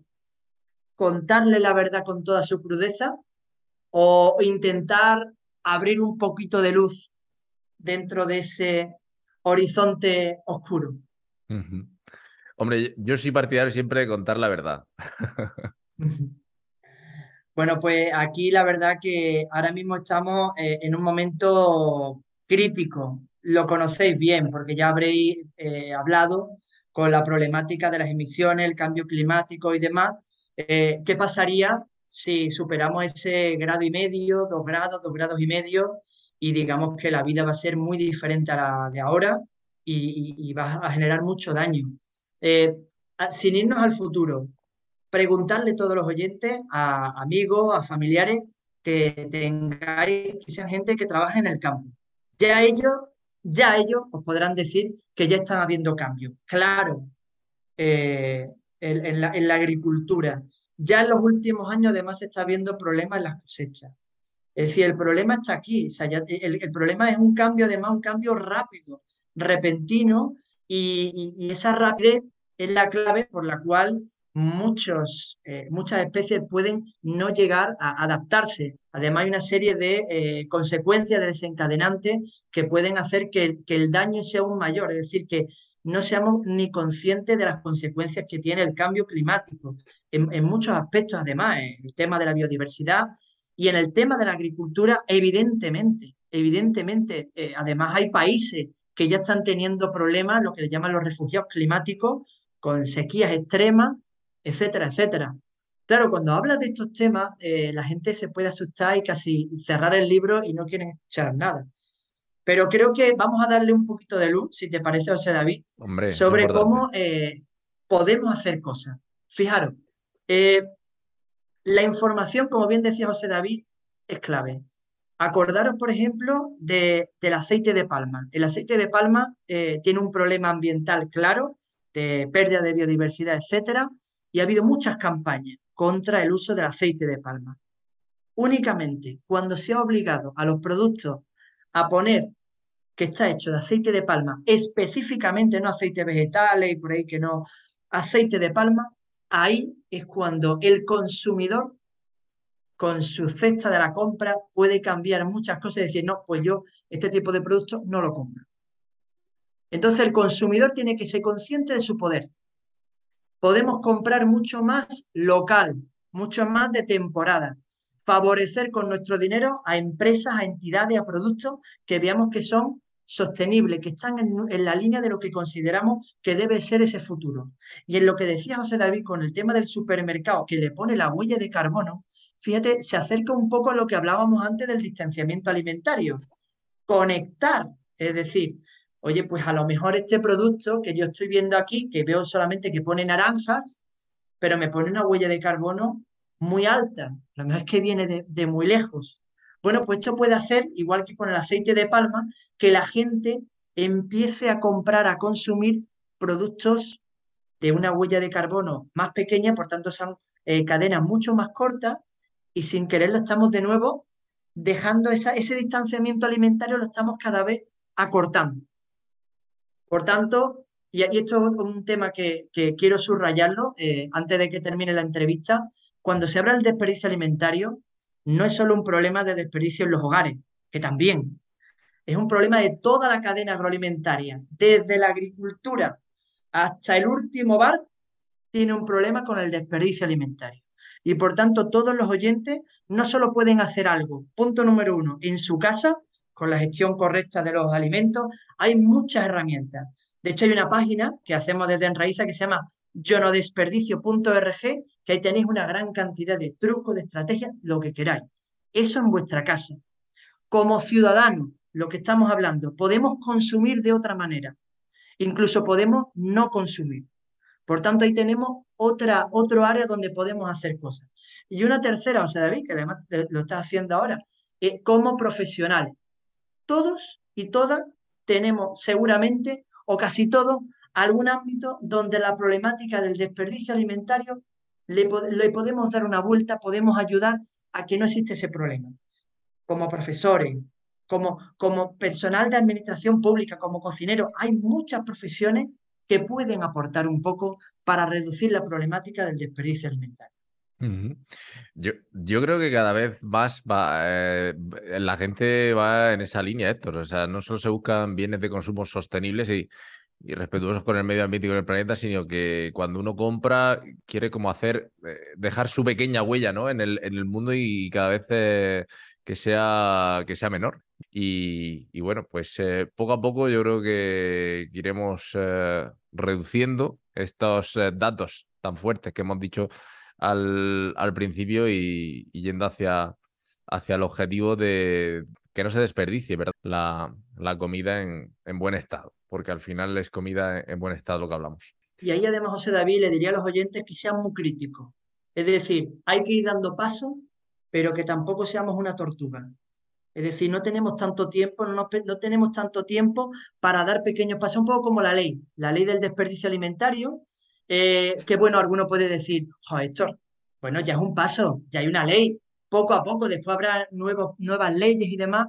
contarle la verdad con toda su crudeza o intentar abrir un poquito de luz dentro de ese horizonte oscuro. Hombre, yo soy partidario siempre de contar la verdad. Bueno, pues aquí la verdad que ahora mismo estamos eh, en un momento crítico. Lo conocéis bien porque ya habréis eh, hablado con la problemática de las emisiones, el cambio climático y demás. Eh, ¿Qué pasaría si superamos ese grado y medio, dos grados, dos grados y medio, y digamos que la vida va a ser muy diferente a la de ahora y, va a generar mucho daño? Sin irnos al futuro, preguntarle a todos los oyentes, a amigos, a familiares, que tengáis, que sean gente que trabaje en el campo. Ya ellos, ya ellos os podrán decir que ya están habiendo cambios. Claro, eh, en, la, agricultura. Ya en los últimos años además se está viendo problemas en las cosechas. Es decir, el problema está aquí. el, problema es un cambio, además, un cambio rápido, repentino, y, esa rapidez es la clave por la cual muchos, eh, muchas especies pueden no llegar a adaptarse. Además, hay una serie de eh, consecuencias, de desencadenantes que pueden hacer que, que, el daño sea aún mayor. Es decir, que no seamos ni conscientes de las consecuencias que tiene el cambio climático en, muchos aspectos, además, en el tema de la biodiversidad y en el tema de la agricultura, evidentemente, evidentemente, eh, además hay países que ya están teniendo problemas, lo que le llaman los refugiados climáticos, con sequías extremas, etcétera, etcétera. Claro, cuando hablas de estos temas, eh, la gente se puede asustar y casi cerrar el libro y no quieren escuchar nada. Pero creo que vamos a darle un poquito de luz, si te parece, José David, sobre cómo eh, podemos hacer cosas. Fijaros, eh, la información, como bien decía José David, es clave. Acordaros, por ejemplo, del aceite de palma. El aceite de palma eh, tiene un problema ambiental claro, de pérdida de biodiversidad, etcétera, y ha habido muchas campañas contra el uso del aceite de palma. Únicamente cuando se ha obligado a los productos a poner que está hecho de aceite de palma, específicamente no aceite vegetales y por ahí que no, aceite de palma, ahí es cuando el consumidor con su cesta de la compra puede cambiar muchas cosas y decir, no, pues yo este tipo de producto no lo compro. Entonces el consumidor tiene que ser consciente de su poder. Podemos comprar mucho más local, mucho más de temporada, favorecer con nuestro dinero a empresas, a entidades, a productos que veamos que son sostenibles, que están en, la línea de lo que consideramos que debe ser ese futuro. Y en lo que decía José David con el tema del supermercado, que le pone la huella de carbono, fíjate, se acerca un poco a lo que hablábamos antes del distanciamiento alimentario. Conectar, es decir, oye, pues a lo mejor este producto que yo estoy viendo aquí, que veo solamente que pone naranjas, pero me pone una huella de carbono muy alta. A lo mejor es que viene de muy lejos. Bueno, pues esto puede hacer, igual que con el aceite de palma, que la gente empiece a comprar, a consumir productos de una huella de carbono más pequeña, por tanto son eh, cadenas mucho más cortas y sin quererlo estamos de nuevo dejando ese distanciamiento alimentario, lo estamos cada vez acortando. Por tanto, y, esto es un tema que, quiero subrayarlo eh, antes de que termine la entrevista, cuando se habla del desperdicio alimentario, no es solo un problema de desperdicio en los hogares, que también es un problema de toda la cadena agroalimentaria, desde la agricultura hasta el último bar, tiene un problema con el desperdicio alimentario. Y por tanto, todos los oyentes no solo pueden hacer algo, punto número uno, en su casa, con la gestión correcta de los alimentos, hay muchas herramientas. De hecho, hay una página que hacemos desde Enraiza que se llama yonodesperdicio.org, que ahí tenéis una gran cantidad de trucos, de estrategias, lo que queráis. Eso en vuestra casa. Como ciudadanos, lo que estamos hablando, podemos consumir de otra manera. Incluso podemos no consumir. Por tanto, ahí tenemos otra, otro área donde podemos hacer cosas. Y una tercera, o sea, David, que además lo está haciendo ahora, eh, como profesionales. Todos y todas tenemos seguramente, o casi todos, algún ámbito donde la problemática del desperdicio alimentario le, podemos dar una vuelta, podemos ayudar a que no existe ese problema. Como profesores, como, como personal de administración pública, como cocinero, hay muchas profesiones que pueden aportar un poco para reducir la problemática del desperdicio alimentario. Yo, yo, creo que cada vez más eh, la gente va en esa línea, Héctor. O sea, no solo se buscan bienes de consumo sostenibles y, y respetuosos con el medio ambiente y con el planeta, sino que cuando uno compra quiere como hacer, eh, dejar su pequeña huella ¿no? en, el, en el mundo y cada vez eh, que, sea, que sea menor. Y, bueno, pues poco a poco yo creo que iremos reduciendo estos datos tan fuertes que hemos dicho al, al principio y, yendo hacia, hacia el objetivo de que no se desperdicie ¿verdad? La, la comida en, en buen estado porque al final es comida en buen estado lo que hablamos. Y ahí además, José David, le diría a los oyentes que sean muy críticos. Es decir, hay que ir dando pasos, pero que tampoco seamos una tortuga. Es decir, no tenemos tanto tiempo, no, no tenemos tanto tiempo para dar pequeños pasos, un poco como la ley, la ley del desperdicio alimentario, eh, que bueno, alguno puede decir, joder, Héctor, bueno, ya es un paso, ya hay una ley, poco a poco, después habrá nuevos, nuevas leyes y demás,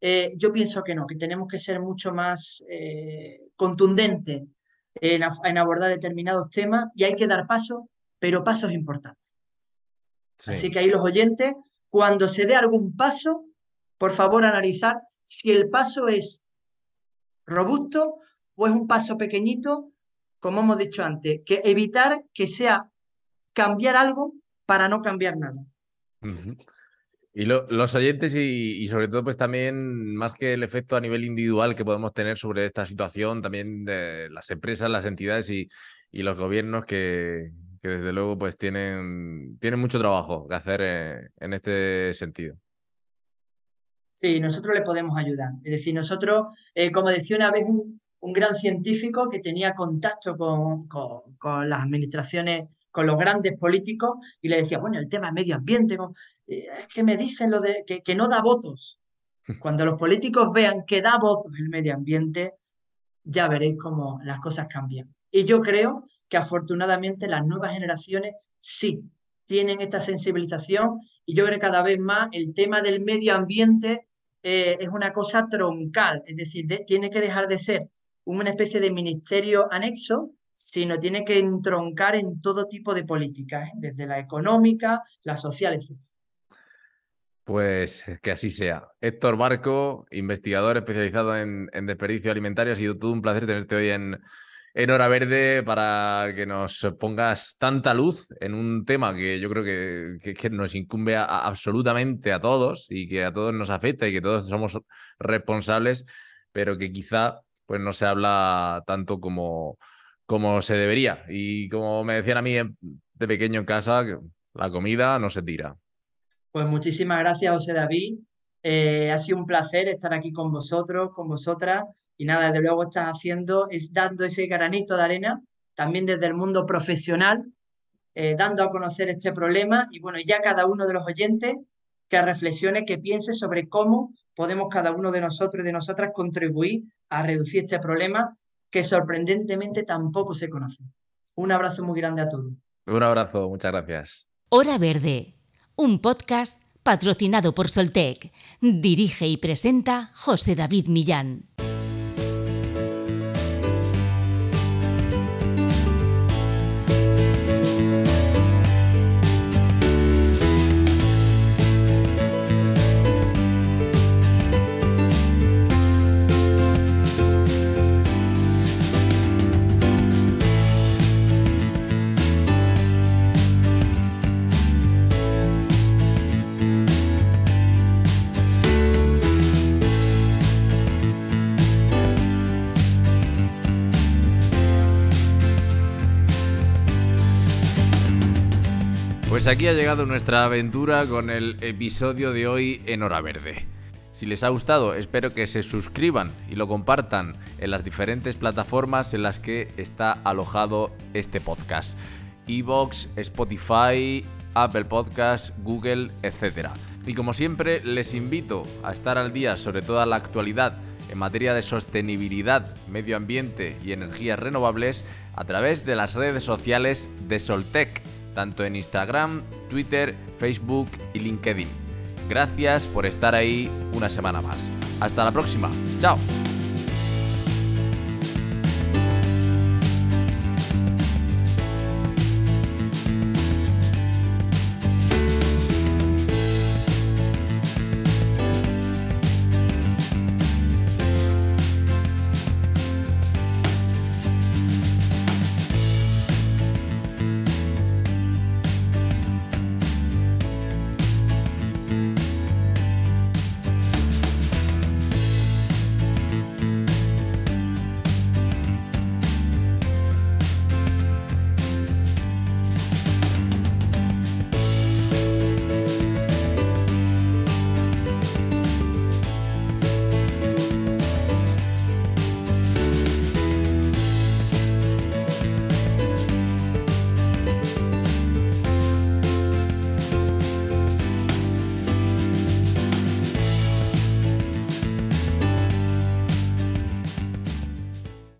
eh, yo pienso que no, que tenemos que ser mucho más eh, contundentes en, abordar determinados temas y hay que dar pasos, pero pasos importantes. Así que ahí los oyentes, cuando se dé algún paso, por favor analizar si el paso es robusto o es un paso pequeñito, como hemos dicho antes, que evitar que sea cambiar algo para no cambiar nada. Y los oyentes y, sobre todo pues también más que el efecto a nivel individual que podemos tener sobre esta situación, también de las empresas, las entidades y, los gobiernos que, desde luego pues tienen, tienen mucho trabajo que hacer eh, en este sentido. Sí, nosotros le podemos ayudar. Es decir, nosotros, eh, como decía una vez un, un gran científico que tenía contacto con, con, las administraciones, con los grandes políticos, y le decía, bueno, el tema medio ambiente, eh, es que me dicen lo de que, que no da votos. Cuando los políticos vean que da votos el medio ambiente, ya veréis cómo las cosas cambian. Y yo creo que afortunadamente las nuevas generaciones sí tienen esta sensibilización y yo creo que cada vez más el tema del medio ambiente eh, es una cosa troncal, es decir, tiene que dejar de ser una especie de ministerio anexo, sino tiene que entroncar en todo tipo de políticas, ¿eh? desde la económica, la social, etc. Pues que así sea. Héctor Barco, investigador especializado en, desperdicio alimentario, ha sido todo un placer tenerte hoy en, en Hora Verde para que nos pongas tanta luz en un tema que yo creo que, nos incumbe absolutamente a todos y que a todos nos afecta y que todos somos responsables, pero que quizá pues no se habla tanto como, como se debería. Y como me decían a mí de pequeño en casa, la comida no se tira. Pues muchísimas gracias, José David. Eh, ha sido un placer estar aquí con vosotros, con vosotras. Y nada, desde luego estás haciendo, es dando ese granito de arena, también desde el mundo profesional, eh, dando a conocer este problema. Y bueno, ya cada uno de los oyentes que reflexione, que piense sobre cómo podemos cada uno de nosotros y de nosotras contribuir a reducir este problema que sorprendentemente tampoco se conoce. Un abrazo muy grande a todos. Un abrazo, muchas gracias. Hora Verde, un podcast patrocinado por Soltec. Dirige y presenta José David Millán. Pues aquí ha llegado nuestra aventura con el episodio de hoy en Hora Verde. Si les ha gustado, espero que se suscriban y lo compartan en las diferentes plataformas en las que está alojado este podcast. Evox, Spotify, Apple Podcasts, Google, etc. Y como siempre, les invito a estar al día sobre toda la actualidad en materia de sostenibilidad, medio ambiente y energías renovables a través de las redes sociales de Soltec, tanto en Instagram, Twitter, Facebook y LinkedIn. Gracias por estar ahí una semana más. Hasta la próxima. Chao.